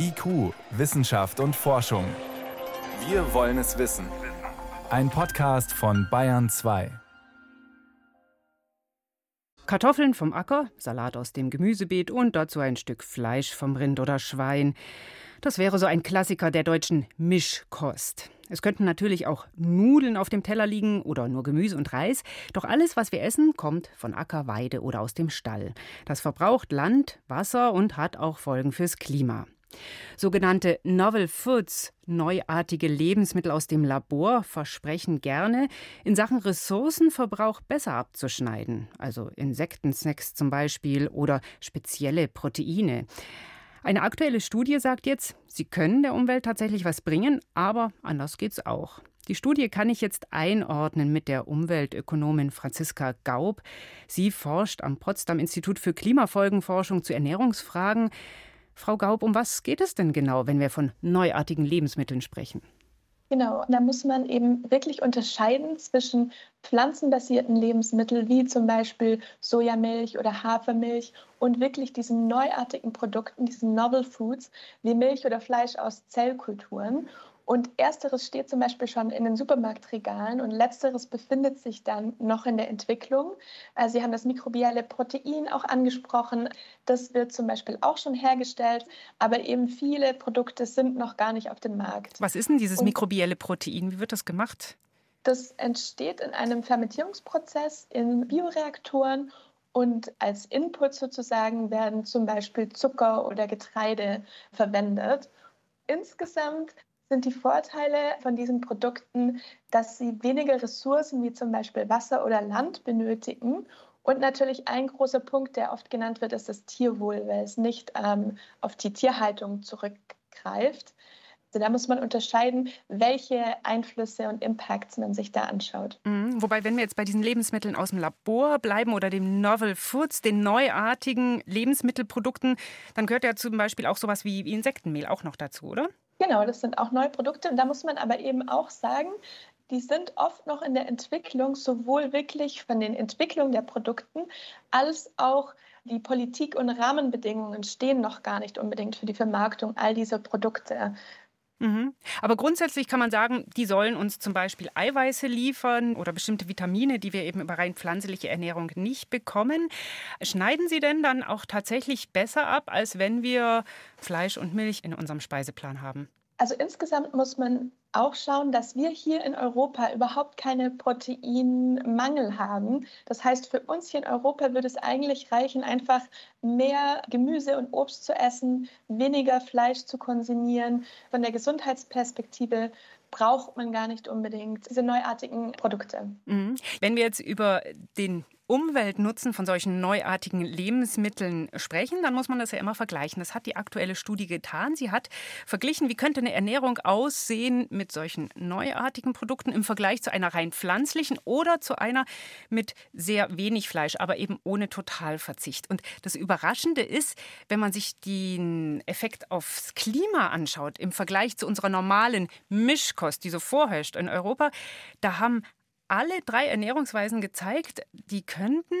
IQ, Wissenschaft und Forschung. Wir wollen es wissen. Ein Podcast von Bayern 2. Kartoffeln vom Acker, Salat aus dem Gemüsebeet und dazu ein Stück Fleisch vom Rind oder Schwein. Das wäre so ein Klassiker der deutschen Mischkost. Es könnten natürlich auch Nudeln auf dem Teller liegen oder nur Gemüse und Reis. Doch alles, was wir essen, kommt von Acker, Weide oder aus dem Stall. Das verbraucht Land, Wasser und hat auch Folgen fürs Klima. Sogenannte Novel Foods, neuartige Lebensmittel aus dem Labor, versprechen gerne, in Sachen Ressourcenverbrauch besser abzuschneiden, also Insektensnacks zum Beispiel oder spezielle Proteine. Eine aktuelle Studie sagt jetzt, sie können der Umwelt tatsächlich was bringen, aber anders geht's auch. Die Studie kann ich jetzt einordnen mit der Umweltökonomin Franziska Gaub. Sie forscht am Potsdam Institut für Klimafolgenforschung zu Ernährungsfragen. Frau Gaub, um was geht es denn genau, wenn wir von neuartigen Lebensmitteln sprechen? Genau, da muss man eben wirklich unterscheiden zwischen pflanzenbasierten Lebensmitteln wie zum Beispiel Sojamilch oder Hafermilch und wirklich diesen neuartigen Produkten, diesen Novel Foods wie Milch oder Fleisch aus Zellkulturen. Und ersteres steht zum Beispiel schon in den Supermarktregalen und letzteres befindet sich dann noch in der Entwicklung. Also Sie haben das mikrobielle Protein auch angesprochen. Das wird zum Beispiel auch schon hergestellt, aber eben viele Produkte sind noch gar nicht auf dem Markt. Was ist denn dieses und mikrobielle Protein? Wie wird das gemacht? Das entsteht in einem Fermentierungsprozess in Bioreaktoren und als Input sozusagen werden zum Beispiel Zucker oder Getreide verwendet. Insgesamt sind die Vorteile von diesen Produkten, dass sie weniger Ressourcen wie zum Beispiel Wasser oder Land benötigen. Und natürlich ein großer Punkt, der oft genannt wird, ist das Tierwohl, weil es nicht ähm, auf die Tierhaltung zurückgreift. Also da muss man unterscheiden, welche Einflüsse und Impacts man sich da anschaut. Mhm. Wobei, wenn wir jetzt bei diesen Lebensmitteln aus dem Labor bleiben oder dem Novel Foods, den neuartigen Lebensmittelprodukten, dann gehört ja zum Beispiel auch sowas wie Insektenmehl auch noch dazu, oder? Genau, das sind auch neue Produkte. Und da muss man aber eben auch sagen, die sind oft noch in der Entwicklung, sowohl wirklich von den Entwicklungen der Produkten als auch die Politik und Rahmenbedingungen stehen noch gar nicht unbedingt für die Vermarktung all dieser Produkte. Mhm. Aber grundsätzlich kann man sagen, die sollen uns zum Beispiel Eiweiße liefern oder bestimmte Vitamine, die wir eben über rein pflanzliche Ernährung nicht bekommen. Schneiden sie denn dann auch tatsächlich besser ab, als wenn wir Fleisch und Milch in unserem Speiseplan haben? Also insgesamt muss man auch schauen, dass wir hier in Europa überhaupt keine Proteinmangel haben. Das heißt, für uns hier in Europa würde es eigentlich reichen, einfach mehr Gemüse und Obst zu essen, weniger Fleisch zu konsumieren. Von der Gesundheitsperspektive braucht man gar nicht unbedingt diese neuartigen Produkte. Mhm. Wenn wir jetzt über den Umweltnutzen von solchen neuartigen Lebensmitteln sprechen, dann muss man das ja immer vergleichen. Das hat die aktuelle Studie getan. Sie hat verglichen, wie könnte eine Ernährung aussehen mit solchen neuartigen Produkten im Vergleich zu einer rein pflanzlichen oder zu einer mit sehr wenig Fleisch, aber eben ohne Totalverzicht. Und das Überraschende ist, wenn man sich den Effekt aufs Klima anschaut, im Vergleich zu unserer normalen Mischkost, die so vorherrscht in Europa, da haben alle drei Ernährungsweisen gezeigt, die könnten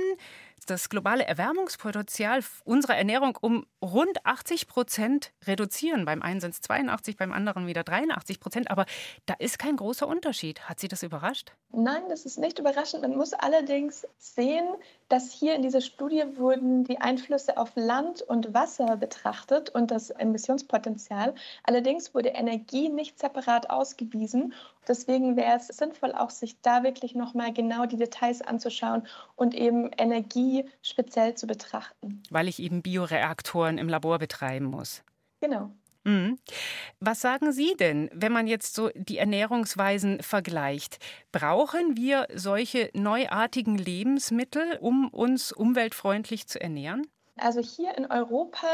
das globale Erwärmungspotenzial unserer Ernährung um rund 80 Prozent reduzieren. Beim einen sind es 82, beim anderen wieder 83 Prozent. Aber da ist kein großer Unterschied. Hat Sie das überrascht? Nein, das ist nicht überraschend. Man muss allerdings sehen, dass hier in dieser Studie wurden die Einflüsse auf Land und Wasser betrachtet und das Emissionspotenzial. Allerdings wurde Energie nicht separat ausgewiesen. Deswegen wäre es sinnvoll, auch sich da wirklich nochmal genau die Details anzuschauen und eben Energie speziell zu betrachten. Weil ich eben Bioreaktoren im Labor betreiben muss. Genau. Mhm. Was sagen Sie denn, wenn man jetzt so die Ernährungsweisen vergleicht? Brauchen wir solche neuartigen Lebensmittel, um uns umweltfreundlich zu ernähren? Also hier in Europa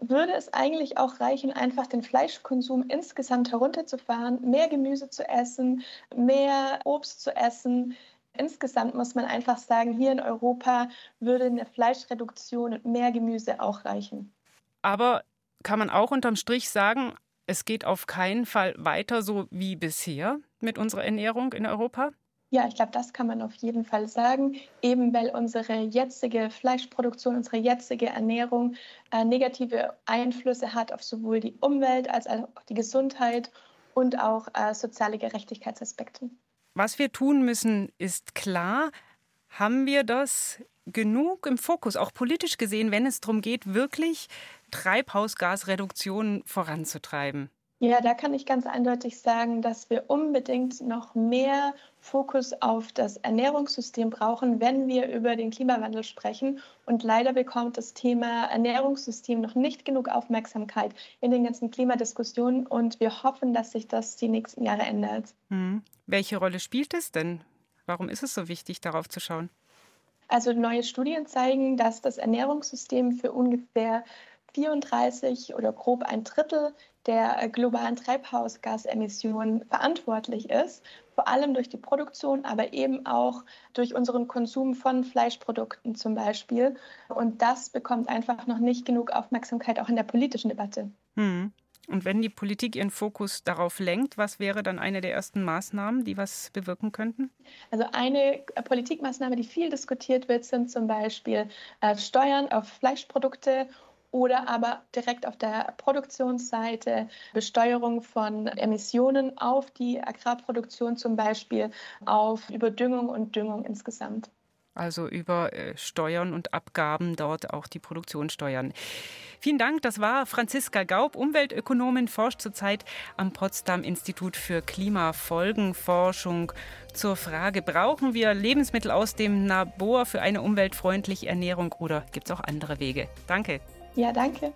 würde es eigentlich auch reichen, einfach den Fleischkonsum insgesamt herunterzufahren, mehr Gemüse zu essen, mehr Obst zu essen. Insgesamt muss man einfach sagen, hier in Europa würde eine Fleischreduktion und mehr Gemüse auch reichen. Aber kann man auch unterm Strich sagen, es geht auf keinen Fall weiter so wie bisher mit unserer Ernährung in Europa? Ja, ich glaube, das kann man auf jeden Fall sagen, eben weil unsere jetzige Fleischproduktion, unsere jetzige Ernährung äh, negative Einflüsse hat auf sowohl die Umwelt als auch die Gesundheit und auch äh, soziale Gerechtigkeitsaspekte. Was wir tun müssen, ist klar. Haben wir das genug im Fokus, auch politisch gesehen, wenn es darum geht, wirklich Treibhausgasreduktionen voranzutreiben? Ja, da kann ich ganz eindeutig sagen, dass wir unbedingt noch mehr Fokus auf das Ernährungssystem brauchen, wenn wir über den Klimawandel sprechen. Und leider bekommt das Thema Ernährungssystem noch nicht genug Aufmerksamkeit in den ganzen Klimadiskussionen. Und wir hoffen, dass sich das die nächsten Jahre ändert. Hm. Welche Rolle spielt es denn? Warum ist es so wichtig, darauf zu schauen? Also neue Studien zeigen, dass das Ernährungssystem für ungefähr 34 oder grob ein Drittel der globalen Treibhausgasemissionen verantwortlich ist, vor allem durch die Produktion, aber eben auch durch unseren Konsum von Fleischprodukten zum Beispiel. Und das bekommt einfach noch nicht genug Aufmerksamkeit, auch in der politischen Debatte. Hm. Und wenn die Politik ihren Fokus darauf lenkt, was wäre dann eine der ersten Maßnahmen, die was bewirken könnten? Also eine Politikmaßnahme, die viel diskutiert wird, sind zum Beispiel äh, Steuern auf Fleischprodukte oder aber direkt auf der Produktionsseite Besteuerung von Emissionen auf die Agrarproduktion zum Beispiel, auf Überdüngung und Düngung insgesamt. Also über äh, Steuern und Abgaben dort auch die Produktion steuern. Vielen Dank. Das war Franziska Gaub, Umweltökonomin, forscht zurzeit am Potsdam Institut für Klimafolgenforschung zur Frage, brauchen wir Lebensmittel aus dem Labor für eine umweltfreundliche Ernährung oder gibt es auch andere Wege? Danke. Ja, danke.